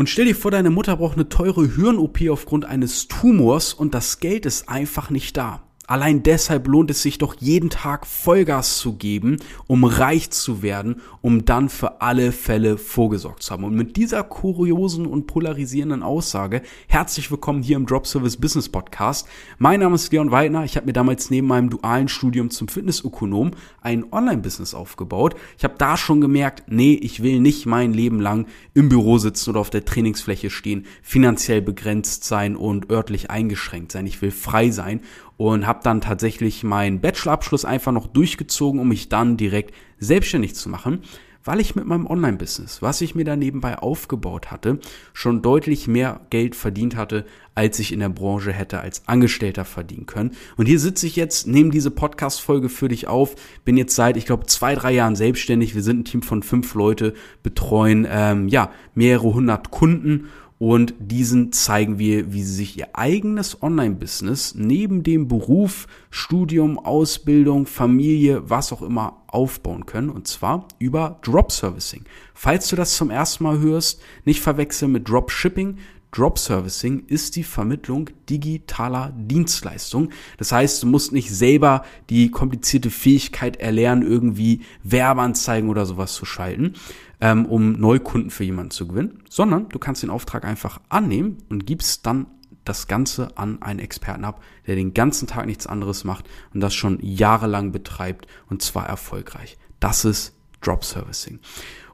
Und stell dir vor, deine Mutter braucht eine teure Hirn-OP aufgrund eines Tumors und das Geld ist einfach nicht da. Allein deshalb lohnt es sich doch jeden Tag Vollgas zu geben, um reich zu werden, um dann für alle Fälle vorgesorgt zu haben. Und mit dieser kuriosen und polarisierenden Aussage herzlich willkommen hier im Drop Service Business Podcast. Mein Name ist Leon Weidner. Ich habe mir damals neben meinem dualen Studium zum Fitnessökonom ein Online-Business aufgebaut. Ich habe da schon gemerkt, nee, ich will nicht mein Leben lang im Büro sitzen oder auf der Trainingsfläche stehen, finanziell begrenzt sein und örtlich eingeschränkt sein. Ich will frei sein und habe dann tatsächlich meinen Bachelorabschluss einfach noch durchgezogen, um mich dann direkt selbstständig zu machen, weil ich mit meinem Online-Business, was ich mir da nebenbei aufgebaut hatte, schon deutlich mehr Geld verdient hatte, als ich in der Branche hätte als Angestellter verdienen können. Und hier sitze ich jetzt, nehme diese Podcast-Folge für dich auf, bin jetzt seit, ich glaube, zwei, drei Jahren selbstständig. Wir sind ein Team von fünf Leute, betreuen ähm, ja mehrere hundert Kunden und diesen zeigen wir, wie sie sich ihr eigenes Online-Business neben dem Beruf, Studium, Ausbildung, Familie, was auch immer aufbauen können. Und zwar über Drop-Servicing. Falls du das zum ersten Mal hörst, nicht verwechseln mit Dropshipping. Drop Servicing ist die Vermittlung digitaler Dienstleistungen. Das heißt, du musst nicht selber die komplizierte Fähigkeit erlernen, irgendwie Werbeanzeigen oder sowas zu schalten, ähm, um Neukunden für jemanden zu gewinnen, sondern du kannst den Auftrag einfach annehmen und gibst dann das Ganze an einen Experten ab, der den ganzen Tag nichts anderes macht und das schon jahrelang betreibt und zwar erfolgreich. Das ist Drop Servicing.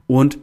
Und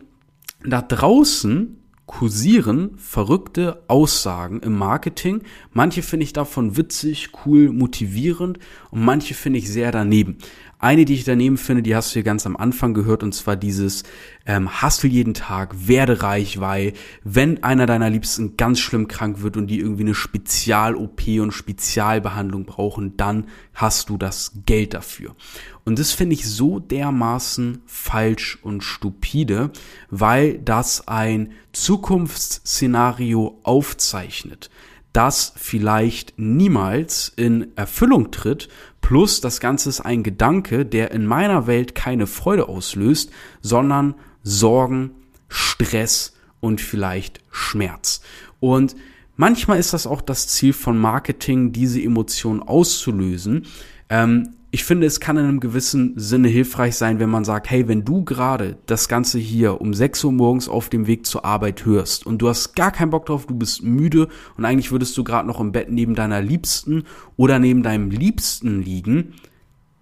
da draußen kursieren verrückte Aussagen im Marketing. Manche finde ich davon witzig, cool, motivierend und manche finde ich sehr daneben. Eine, die ich daneben finde, die hast du hier ganz am Anfang gehört, und zwar dieses ähm, Hustle jeden Tag, werde reich, weil wenn einer deiner Liebsten ganz schlimm krank wird und die irgendwie eine Spezial-OP und Spezialbehandlung brauchen, dann hast du das Geld dafür. Und das finde ich so dermaßen falsch und stupide, weil das ein Zukunftsszenario aufzeichnet das vielleicht niemals in Erfüllung tritt, plus das Ganze ist ein Gedanke, der in meiner Welt keine Freude auslöst, sondern Sorgen, Stress und vielleicht Schmerz. Und manchmal ist das auch das Ziel von Marketing, diese Emotion auszulösen. Ähm, ich finde, es kann in einem gewissen Sinne hilfreich sein, wenn man sagt, hey, wenn du gerade das Ganze hier um 6 Uhr morgens auf dem Weg zur Arbeit hörst und du hast gar keinen Bock drauf, du bist müde und eigentlich würdest du gerade noch im Bett neben deiner Liebsten oder neben deinem Liebsten liegen,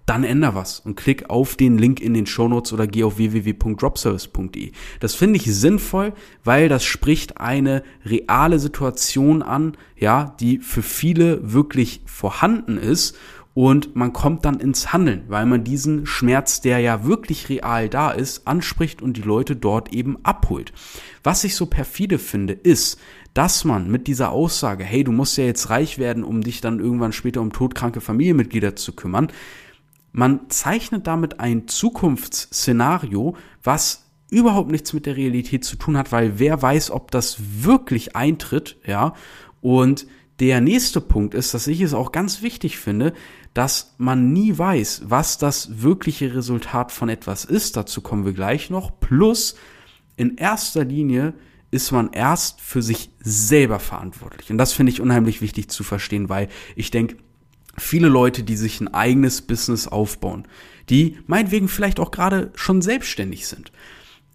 dann änder was und klick auf den Link in den Shownotes oder geh auf www.dropservice.de. Das finde ich sinnvoll, weil das spricht eine reale Situation an, ja, die für viele wirklich vorhanden ist und man kommt dann ins Handeln, weil man diesen Schmerz, der ja wirklich real da ist, anspricht und die Leute dort eben abholt. Was ich so perfide finde, ist, dass man mit dieser Aussage, hey, du musst ja jetzt reich werden, um dich dann irgendwann später um todkranke Familienmitglieder zu kümmern, man zeichnet damit ein Zukunftsszenario, was überhaupt nichts mit der Realität zu tun hat, weil wer weiß, ob das wirklich eintritt, ja, und der nächste Punkt ist, dass ich es auch ganz wichtig finde, dass man nie weiß, was das wirkliche Resultat von etwas ist. Dazu kommen wir gleich noch. Plus, in erster Linie ist man erst für sich selber verantwortlich. Und das finde ich unheimlich wichtig zu verstehen, weil ich denke, viele Leute, die sich ein eigenes Business aufbauen, die meinetwegen vielleicht auch gerade schon selbstständig sind.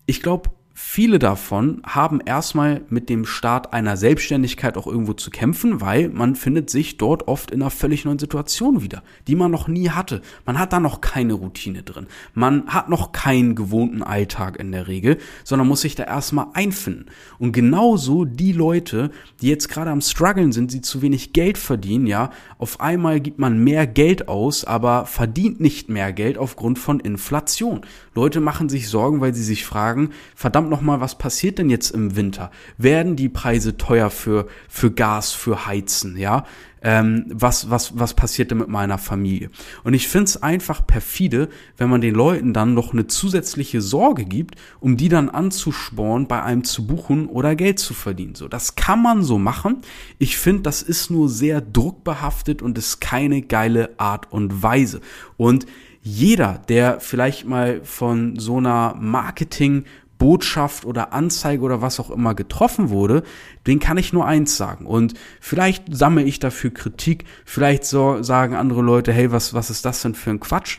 Ich glaube, Viele davon haben erstmal mit dem Start einer Selbstständigkeit auch irgendwo zu kämpfen, weil man findet sich dort oft in einer völlig neuen Situation wieder, die man noch nie hatte. Man hat da noch keine Routine drin. Man hat noch keinen gewohnten Alltag in der Regel, sondern muss sich da erstmal einfinden. Und genauso die Leute, die jetzt gerade am struggeln sind, sie zu wenig Geld verdienen, ja, auf einmal gibt man mehr Geld aus, aber verdient nicht mehr Geld aufgrund von Inflation. Leute machen sich Sorgen, weil sie sich fragen, verdammt verdammt nochmal, was passiert denn jetzt im Winter? Werden die Preise teuer für, für Gas, für Heizen, ja? Ähm, was, was, was passiert denn mit meiner Familie? Und ich finde es einfach perfide, wenn man den Leuten dann noch eine zusätzliche Sorge gibt, um die dann anzusporen, bei einem zu buchen oder Geld zu verdienen. So, das kann man so machen. Ich finde, das ist nur sehr druckbehaftet und ist keine geile Art und Weise. Und jeder, der vielleicht mal von so einer Marketing Botschaft oder Anzeige oder was auch immer getroffen wurde, den kann ich nur eins sagen. Und vielleicht sammle ich dafür Kritik, vielleicht so sagen andere Leute, hey, was, was ist das denn für ein Quatsch?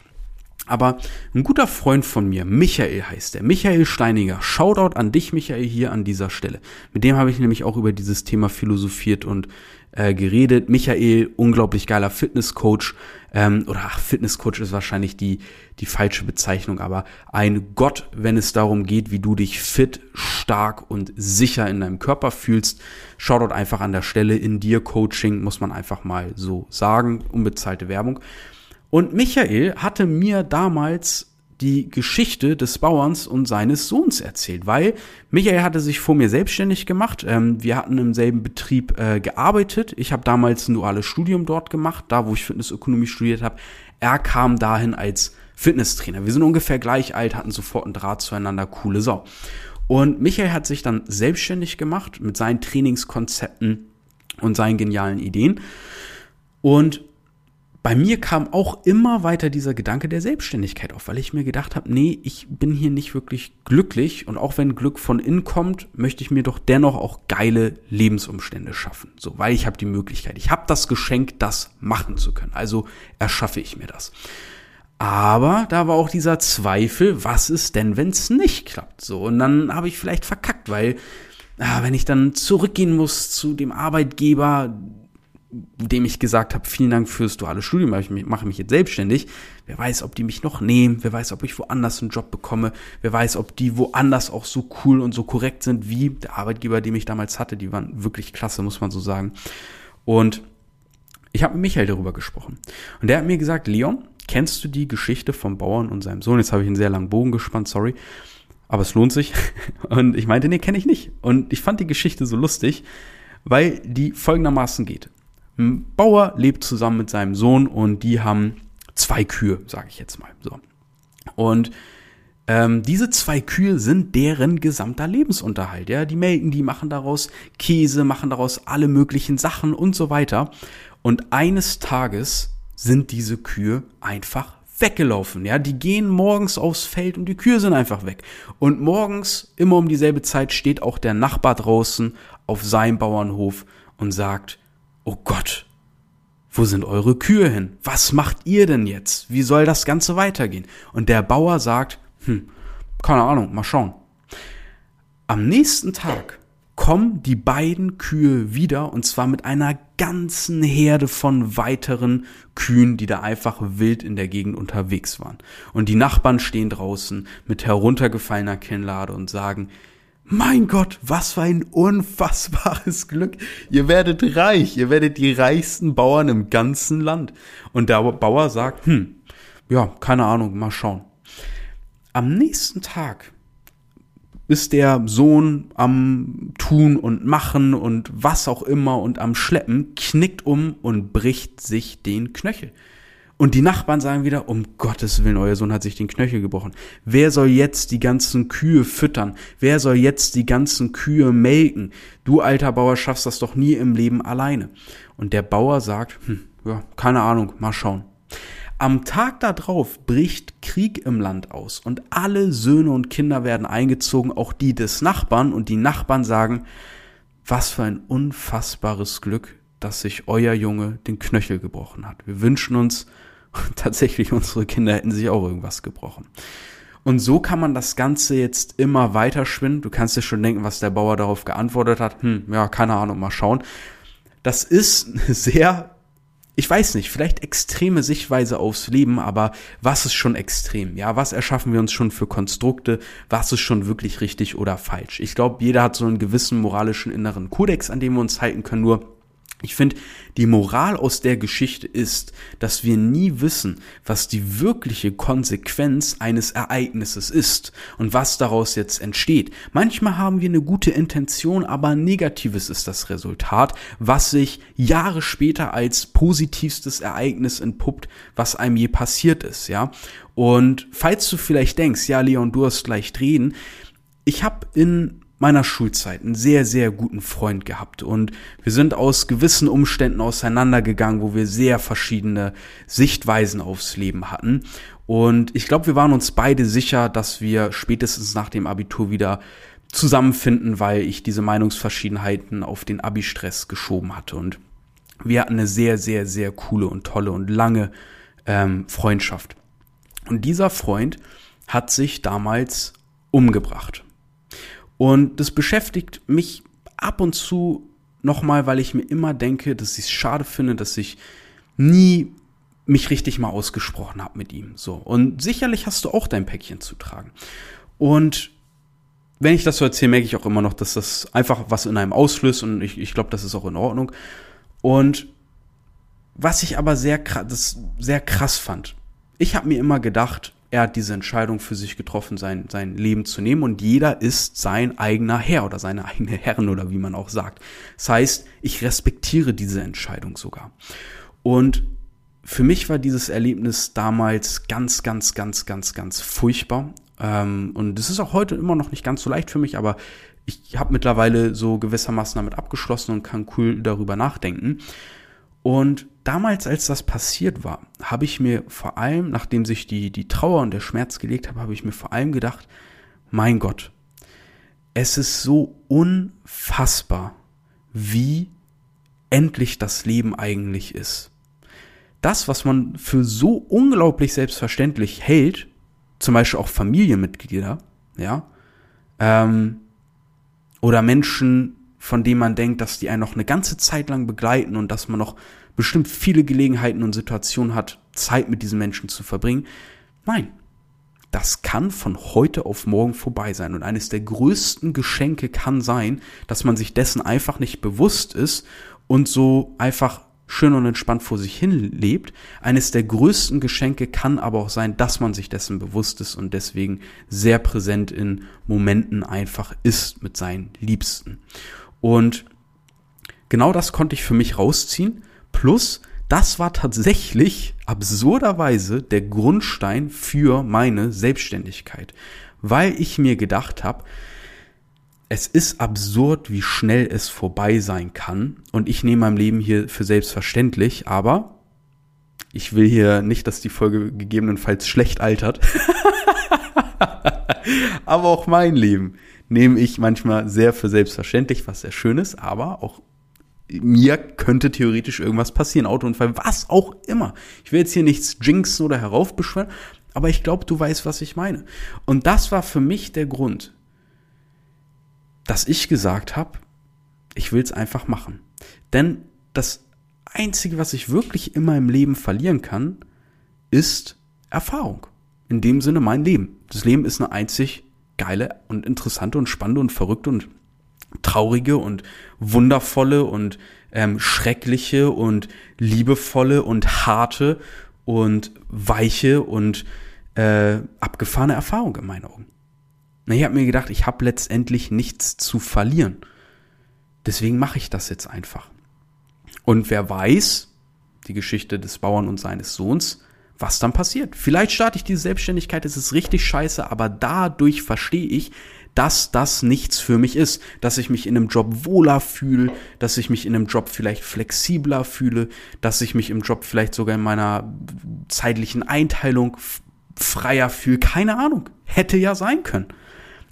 Aber ein guter Freund von mir, Michael heißt er, Michael Steininger, Shoutout an dich, Michael, hier an dieser Stelle. Mit dem habe ich nämlich auch über dieses Thema philosophiert und äh, geredet. Michael, unglaublich geiler Fitnesscoach, ähm, oder ach, Fitnesscoach ist wahrscheinlich die, die falsche Bezeichnung, aber ein Gott, wenn es darum geht, wie du dich fit, stark und sicher in deinem Körper fühlst. Shoutout einfach an der Stelle in dir Coaching, muss man einfach mal so sagen, unbezahlte Werbung. Und Michael hatte mir damals die Geschichte des Bauerns und seines Sohns erzählt, weil Michael hatte sich vor mir selbstständig gemacht. Ähm, wir hatten im selben Betrieb äh, gearbeitet. Ich habe damals ein duales Studium dort gemacht, da wo ich Fitnessökonomie studiert habe. Er kam dahin als Fitnesstrainer. Wir sind ungefähr gleich alt, hatten sofort einen Draht zueinander, coole Sau. Und Michael hat sich dann selbstständig gemacht mit seinen Trainingskonzepten und seinen genialen Ideen. Und bei mir kam auch immer weiter dieser Gedanke der Selbstständigkeit auf, weil ich mir gedacht habe, nee, ich bin hier nicht wirklich glücklich und auch wenn Glück von innen kommt, möchte ich mir doch dennoch auch geile Lebensumstände schaffen. So, weil ich habe die Möglichkeit, ich habe das Geschenk, das machen zu können. Also erschaffe ich mir das. Aber da war auch dieser Zweifel, was ist denn, wenn es nicht klappt? So, und dann habe ich vielleicht verkackt, weil ah, wenn ich dann zurückgehen muss zu dem Arbeitgeber, dem ich gesagt habe, vielen Dank fürs duale Studium, ich mache mich jetzt selbstständig. Wer weiß, ob die mich noch nehmen, wer weiß, ob ich woanders einen Job bekomme, wer weiß, ob die woanders auch so cool und so korrekt sind wie der Arbeitgeber, den ich damals hatte. Die waren wirklich klasse, muss man so sagen. Und ich habe mit Michael darüber gesprochen. Und der hat mir gesagt, Leon, kennst du die Geschichte vom Bauern und seinem Sohn? Jetzt habe ich einen sehr langen Bogen gespannt, sorry. Aber es lohnt sich. Und ich meinte, nee, kenne ich nicht. Und ich fand die Geschichte so lustig, weil die folgendermaßen geht. Ein Bauer lebt zusammen mit seinem Sohn und die haben zwei Kühe, sage ich jetzt mal. So. Und ähm, diese zwei Kühe sind deren gesamter Lebensunterhalt. Ja, die melken, die machen daraus Käse, machen daraus alle möglichen Sachen und so weiter. Und eines Tages sind diese Kühe einfach weggelaufen. Ja, die gehen morgens aufs Feld und die Kühe sind einfach weg. Und morgens immer um dieselbe Zeit steht auch der Nachbar draußen auf seinem Bauernhof und sagt, oh Gott, wo sind eure Kühe hin? Was macht ihr denn jetzt? Wie soll das Ganze weitergehen? Und der Bauer sagt, hm, keine Ahnung, mal schauen. Am nächsten Tag kommen die beiden Kühe wieder und zwar mit einer ganzen Herde von weiteren Kühen, die da einfach wild in der Gegend unterwegs waren. Und die Nachbarn stehen draußen mit heruntergefallener Kinnlade und sagen, mein Gott, was für ein unfassbares Glück. Ihr werdet reich, ihr werdet die reichsten Bauern im ganzen Land. Und der Bauer sagt, hm, ja, keine Ahnung, mal schauen. Am nächsten Tag ist der Sohn am Tun und Machen und was auch immer und am Schleppen, knickt um und bricht sich den Knöchel. Und die Nachbarn sagen wieder, um Gottes Willen, euer Sohn hat sich den Knöchel gebrochen. Wer soll jetzt die ganzen Kühe füttern? Wer soll jetzt die ganzen Kühe melken? Du alter Bauer schaffst das doch nie im Leben alleine. Und der Bauer sagt, hm, ja, keine Ahnung, mal schauen. Am Tag darauf bricht Krieg im Land aus und alle Söhne und Kinder werden eingezogen, auch die des Nachbarn, und die Nachbarn sagen, was für ein unfassbares Glück, dass sich euer Junge den Knöchel gebrochen hat. Wir wünschen uns, tatsächlich unsere Kinder hätten sich auch irgendwas gebrochen. Und so kann man das Ganze jetzt immer weiter schwinden. Du kannst dir schon denken, was der Bauer darauf geantwortet hat. Hm, ja, keine Ahnung, mal schauen. Das ist sehr, ich weiß nicht, vielleicht extreme Sichtweise aufs Leben, aber was ist schon extrem? Ja, was erschaffen wir uns schon für Konstrukte? Was ist schon wirklich richtig oder falsch? Ich glaube, jeder hat so einen gewissen moralischen inneren Kodex, an dem wir uns halten können. Nur ich finde, die Moral aus der Geschichte ist, dass wir nie wissen, was die wirkliche Konsequenz eines Ereignisses ist und was daraus jetzt entsteht. Manchmal haben wir eine gute Intention, aber negatives ist das Resultat, was sich Jahre später als positivstes Ereignis entpuppt, was einem je passiert ist, ja. Und falls du vielleicht denkst, ja, Leon, du hast leicht reden, ich habe in meiner Schulzeit einen sehr, sehr guten Freund gehabt und wir sind aus gewissen Umständen auseinandergegangen, wo wir sehr verschiedene Sichtweisen aufs Leben hatten. Und ich glaube, wir waren uns beide sicher, dass wir spätestens nach dem Abitur wieder zusammenfinden, weil ich diese Meinungsverschiedenheiten auf den Abi-Stress geschoben hatte. Und wir hatten eine sehr, sehr, sehr coole und tolle und lange ähm, Freundschaft. Und dieser Freund hat sich damals umgebracht. Und das beschäftigt mich ab und zu nochmal, weil ich mir immer denke, dass ich es schade finde, dass ich nie mich richtig mal ausgesprochen habe mit ihm. So. Und sicherlich hast du auch dein Päckchen zu tragen. Und wenn ich das so erzähle, merke ich auch immer noch, dass das einfach was in einem auslöst und ich, ich glaube, das ist auch in Ordnung. Und was ich aber sehr, das sehr krass fand, ich habe mir immer gedacht, er hat diese Entscheidung für sich getroffen, sein, sein Leben zu nehmen und jeder ist sein eigener Herr oder seine eigene Herren oder wie man auch sagt. Das heißt, ich respektiere diese Entscheidung sogar. Und für mich war dieses Erlebnis damals ganz, ganz, ganz, ganz, ganz furchtbar. Ähm, und es ist auch heute immer noch nicht ganz so leicht für mich, aber ich habe mittlerweile so gewissermaßen damit abgeschlossen und kann cool darüber nachdenken. Und damals, als das passiert war, habe ich mir vor allem, nachdem sich die, die Trauer und der Schmerz gelegt haben, habe ich mir vor allem gedacht, mein Gott, es ist so unfassbar, wie endlich das Leben eigentlich ist. Das, was man für so unglaublich selbstverständlich hält, zum Beispiel auch Familienmitglieder, ja, ähm, oder Menschen, von denen man denkt, dass die einen noch eine ganze Zeit lang begleiten und dass man noch bestimmt viele Gelegenheiten und Situationen hat, Zeit mit diesen Menschen zu verbringen. Nein, das kann von heute auf morgen vorbei sein. Und eines der größten Geschenke kann sein, dass man sich dessen einfach nicht bewusst ist und so einfach schön und entspannt vor sich hin lebt. Eines der größten Geschenke kann aber auch sein, dass man sich dessen bewusst ist und deswegen sehr präsent in Momenten einfach ist mit seinen Liebsten. Und genau das konnte ich für mich rausziehen. Plus, das war tatsächlich absurderweise der Grundstein für meine Selbstständigkeit, weil ich mir gedacht habe, es ist absurd, wie schnell es vorbei sein kann. Und ich nehme mein Leben hier für selbstverständlich, aber ich will hier nicht, dass die Folge gegebenenfalls schlecht altert. aber auch mein Leben nehme ich manchmal sehr für selbstverständlich, was sehr schön ist, aber auch mir könnte theoretisch irgendwas passieren, Autounfall, was auch immer. Ich will jetzt hier nichts jinxen oder heraufbeschwören, aber ich glaube, du weißt, was ich meine. Und das war für mich der Grund, dass ich gesagt habe, ich will es einfach machen. Denn das Einzige, was ich wirklich in meinem Leben verlieren kann, ist Erfahrung. In dem Sinne mein Leben. Das Leben ist eine einzig geile und interessante und spannende und verrückte und traurige und wundervolle und ähm, schreckliche und liebevolle und harte und weiche und äh, abgefahrene Erfahrung in meinen Augen. Na, ich habe mir gedacht, ich habe letztendlich nichts zu verlieren. Deswegen mache ich das jetzt einfach. Und wer weiß, die Geschichte des Bauern und seines Sohns, was dann passiert. Vielleicht starte ich diese Selbstständigkeit, es ist richtig scheiße, aber dadurch verstehe ich, dass das nichts für mich ist, dass ich mich in einem Job wohler fühle, dass ich mich in einem Job vielleicht flexibler fühle, dass ich mich im Job vielleicht sogar in meiner zeitlichen Einteilung freier fühle, keine Ahnung, hätte ja sein können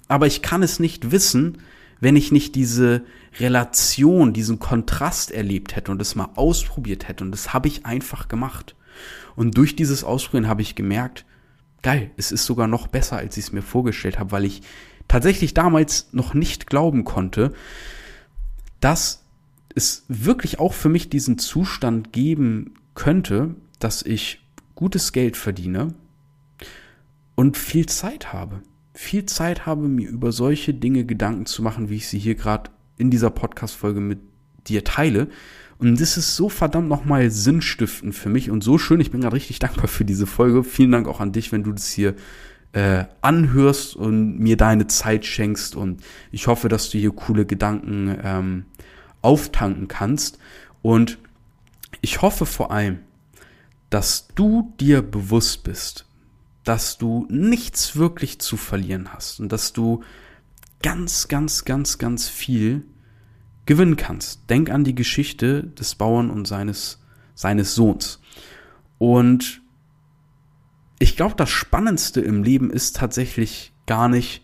aber ich kann es nicht wissen, wenn ich nicht diese Relation, diesen Kontrast erlebt hätte und es mal ausprobiert hätte. Und das habe ich einfach gemacht. Und durch dieses Ausprobieren habe ich gemerkt, geil, es ist sogar noch besser, als ich es mir vorgestellt habe, weil ich tatsächlich damals noch nicht glauben konnte, dass es wirklich auch für mich diesen Zustand geben könnte, dass ich gutes Geld verdiene und viel Zeit habe. Viel Zeit habe, mir über solche Dinge Gedanken zu machen, wie ich sie hier gerade in dieser Podcast-Folge mit dir teile. Und das ist so verdammt nochmal sinnstiftend für mich und so schön. Ich bin gerade richtig dankbar für diese Folge. Vielen Dank auch an dich, wenn du das hier äh, anhörst und mir deine Zeit schenkst. Und ich hoffe, dass du hier coole Gedanken ähm, auftanken kannst. Und ich hoffe vor allem, dass du dir bewusst bist, dass du nichts wirklich zu verlieren hast und dass du ganz, ganz, ganz, ganz viel gewinnen kannst. Denk an die Geschichte des Bauern und seines, seines Sohns. Und ich glaube, das Spannendste im Leben ist tatsächlich gar nicht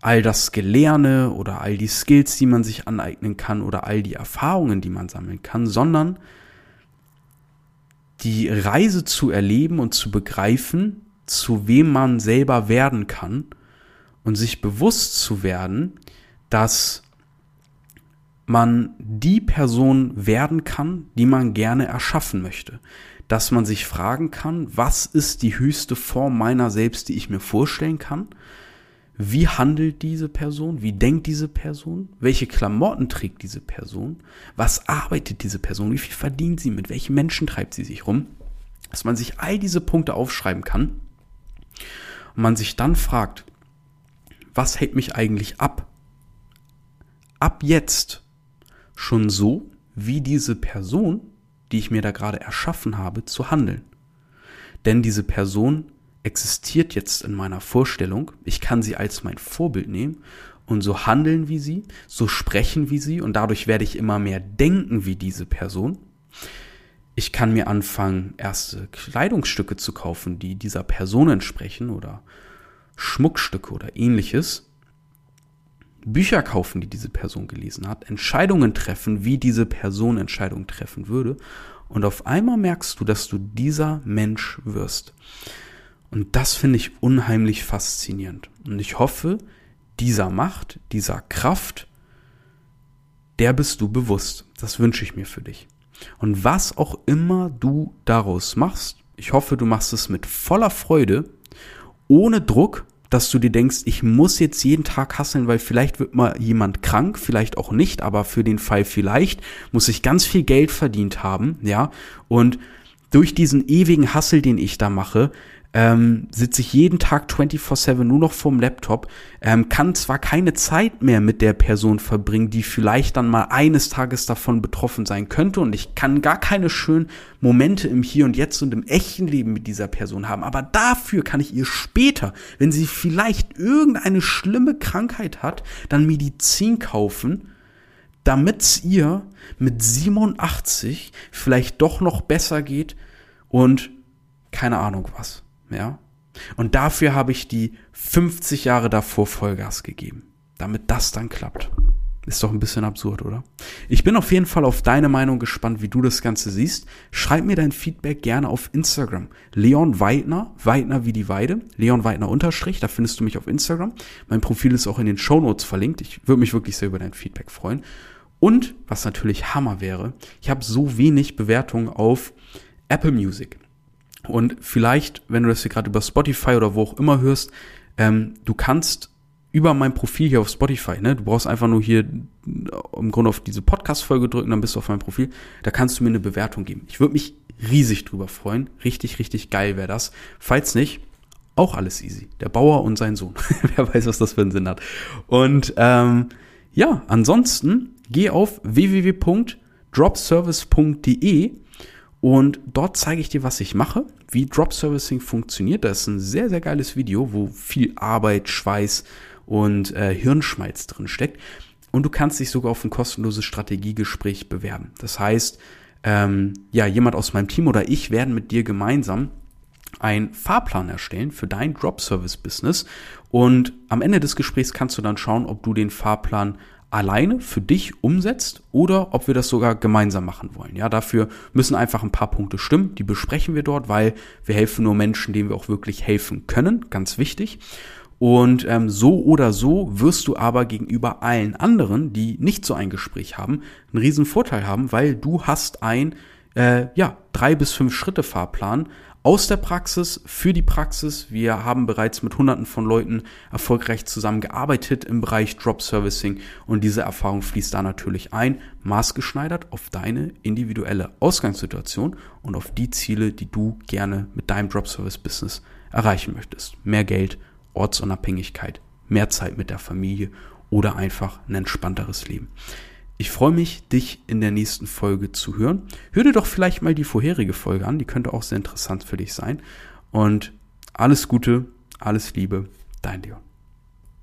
all das Gelerne oder all die Skills, die man sich aneignen kann oder all die Erfahrungen, die man sammeln kann, sondern die Reise zu erleben und zu begreifen, zu wem man selber werden kann und sich bewusst zu werden, dass man die Person werden kann, die man gerne erschaffen möchte. Dass man sich fragen kann, was ist die höchste Form meiner selbst, die ich mir vorstellen kann? Wie handelt diese Person? Wie denkt diese Person? Welche Klamotten trägt diese Person? Was arbeitet diese Person? Wie viel verdient sie? Mit welchen Menschen treibt sie sich rum? Dass man sich all diese Punkte aufschreiben kann und man sich dann fragt, was hält mich eigentlich ab? Ab jetzt schon so, wie diese Person, die ich mir da gerade erschaffen habe, zu handeln. Denn diese Person existiert jetzt in meiner Vorstellung. Ich kann sie als mein Vorbild nehmen und so handeln wie sie, so sprechen wie sie und dadurch werde ich immer mehr denken wie diese Person. Ich kann mir anfangen, erste Kleidungsstücke zu kaufen, die dieser Person entsprechen oder Schmuckstücke oder ähnliches. Bücher kaufen, die diese Person gelesen hat, Entscheidungen treffen, wie diese Person Entscheidungen treffen würde. Und auf einmal merkst du, dass du dieser Mensch wirst. Und das finde ich unheimlich faszinierend. Und ich hoffe, dieser Macht, dieser Kraft, der bist du bewusst. Das wünsche ich mir für dich. Und was auch immer du daraus machst, ich hoffe, du machst es mit voller Freude, ohne Druck, dass du dir denkst, ich muss jetzt jeden Tag hasseln, weil vielleicht wird mal jemand krank, vielleicht auch nicht, aber für den Fall vielleicht muss ich ganz viel Geld verdient haben, ja, und durch diesen ewigen Hassel, den ich da mache, ähm, sitze ich jeden Tag 24-7 nur noch vorm Laptop, ähm, kann zwar keine Zeit mehr mit der Person verbringen, die vielleicht dann mal eines Tages davon betroffen sein könnte und ich kann gar keine schönen Momente im Hier und Jetzt und im echten Leben mit dieser Person haben, aber dafür kann ich ihr später, wenn sie vielleicht irgendeine schlimme Krankheit hat, dann Medizin kaufen, damit es ihr mit 87 vielleicht doch noch besser geht und keine Ahnung was ja. Und dafür habe ich die 50 Jahre davor Vollgas gegeben, damit das dann klappt. Ist doch ein bisschen absurd, oder? Ich bin auf jeden Fall auf deine Meinung gespannt, wie du das Ganze siehst. Schreib mir dein Feedback gerne auf Instagram. Leon Weidner, Weidner wie die Weide, Leon Weidner unterstrich, da findest du mich auf Instagram. Mein Profil ist auch in den Show Notes verlinkt. Ich würde mich wirklich sehr über dein Feedback freuen. Und, was natürlich Hammer wäre, ich habe so wenig Bewertungen auf Apple Music. Und vielleicht, wenn du das hier gerade über Spotify oder wo auch immer hörst, ähm, du kannst über mein Profil hier auf Spotify, ne, du brauchst einfach nur hier im Grunde auf diese Podcast-Folge drücken, dann bist du auf meinem Profil, da kannst du mir eine Bewertung geben. Ich würde mich riesig drüber freuen. Richtig, richtig geil wäre das. Falls nicht, auch alles easy. Der Bauer und sein Sohn. Wer weiß, was das für einen Sinn hat. Und ähm, ja, ansonsten geh auf www.dropservice.de und dort zeige ich dir, was ich mache, wie Drop Servicing funktioniert. Das ist ein sehr, sehr geiles Video, wo viel Arbeit, Schweiß und äh, Hirnschmalz drin steckt. Und du kannst dich sogar auf ein kostenloses Strategiegespräch bewerben. Das heißt, ähm, ja, jemand aus meinem Team oder ich werden mit dir gemeinsam einen Fahrplan erstellen für dein Drop Service Business. Und am Ende des Gesprächs kannst du dann schauen, ob du den Fahrplan alleine für dich umsetzt oder ob wir das sogar gemeinsam machen wollen. Ja, dafür müssen einfach ein paar Punkte stimmen. Die besprechen wir dort, weil wir helfen nur Menschen, denen wir auch wirklich helfen können. Ganz wichtig. Und ähm, so oder so wirst du aber gegenüber allen anderen, die nicht so ein Gespräch haben, einen riesen Vorteil haben, weil du hast ein äh, ja drei bis fünf Schritte Fahrplan aus der Praxis für die Praxis. Wir haben bereits mit hunderten von Leuten erfolgreich zusammengearbeitet im Bereich Drop Servicing und diese Erfahrung fließt da natürlich ein, maßgeschneidert auf deine individuelle Ausgangssituation und auf die Ziele, die du gerne mit deinem Drop Service Business erreichen möchtest. Mehr Geld, Ortsunabhängigkeit, mehr Zeit mit der Familie oder einfach ein entspannteres Leben. Ich freue mich, dich in der nächsten Folge zu hören. Hör dir doch vielleicht mal die vorherige Folge an, die könnte auch sehr interessant für dich sein. Und alles Gute, alles Liebe, dein Leon.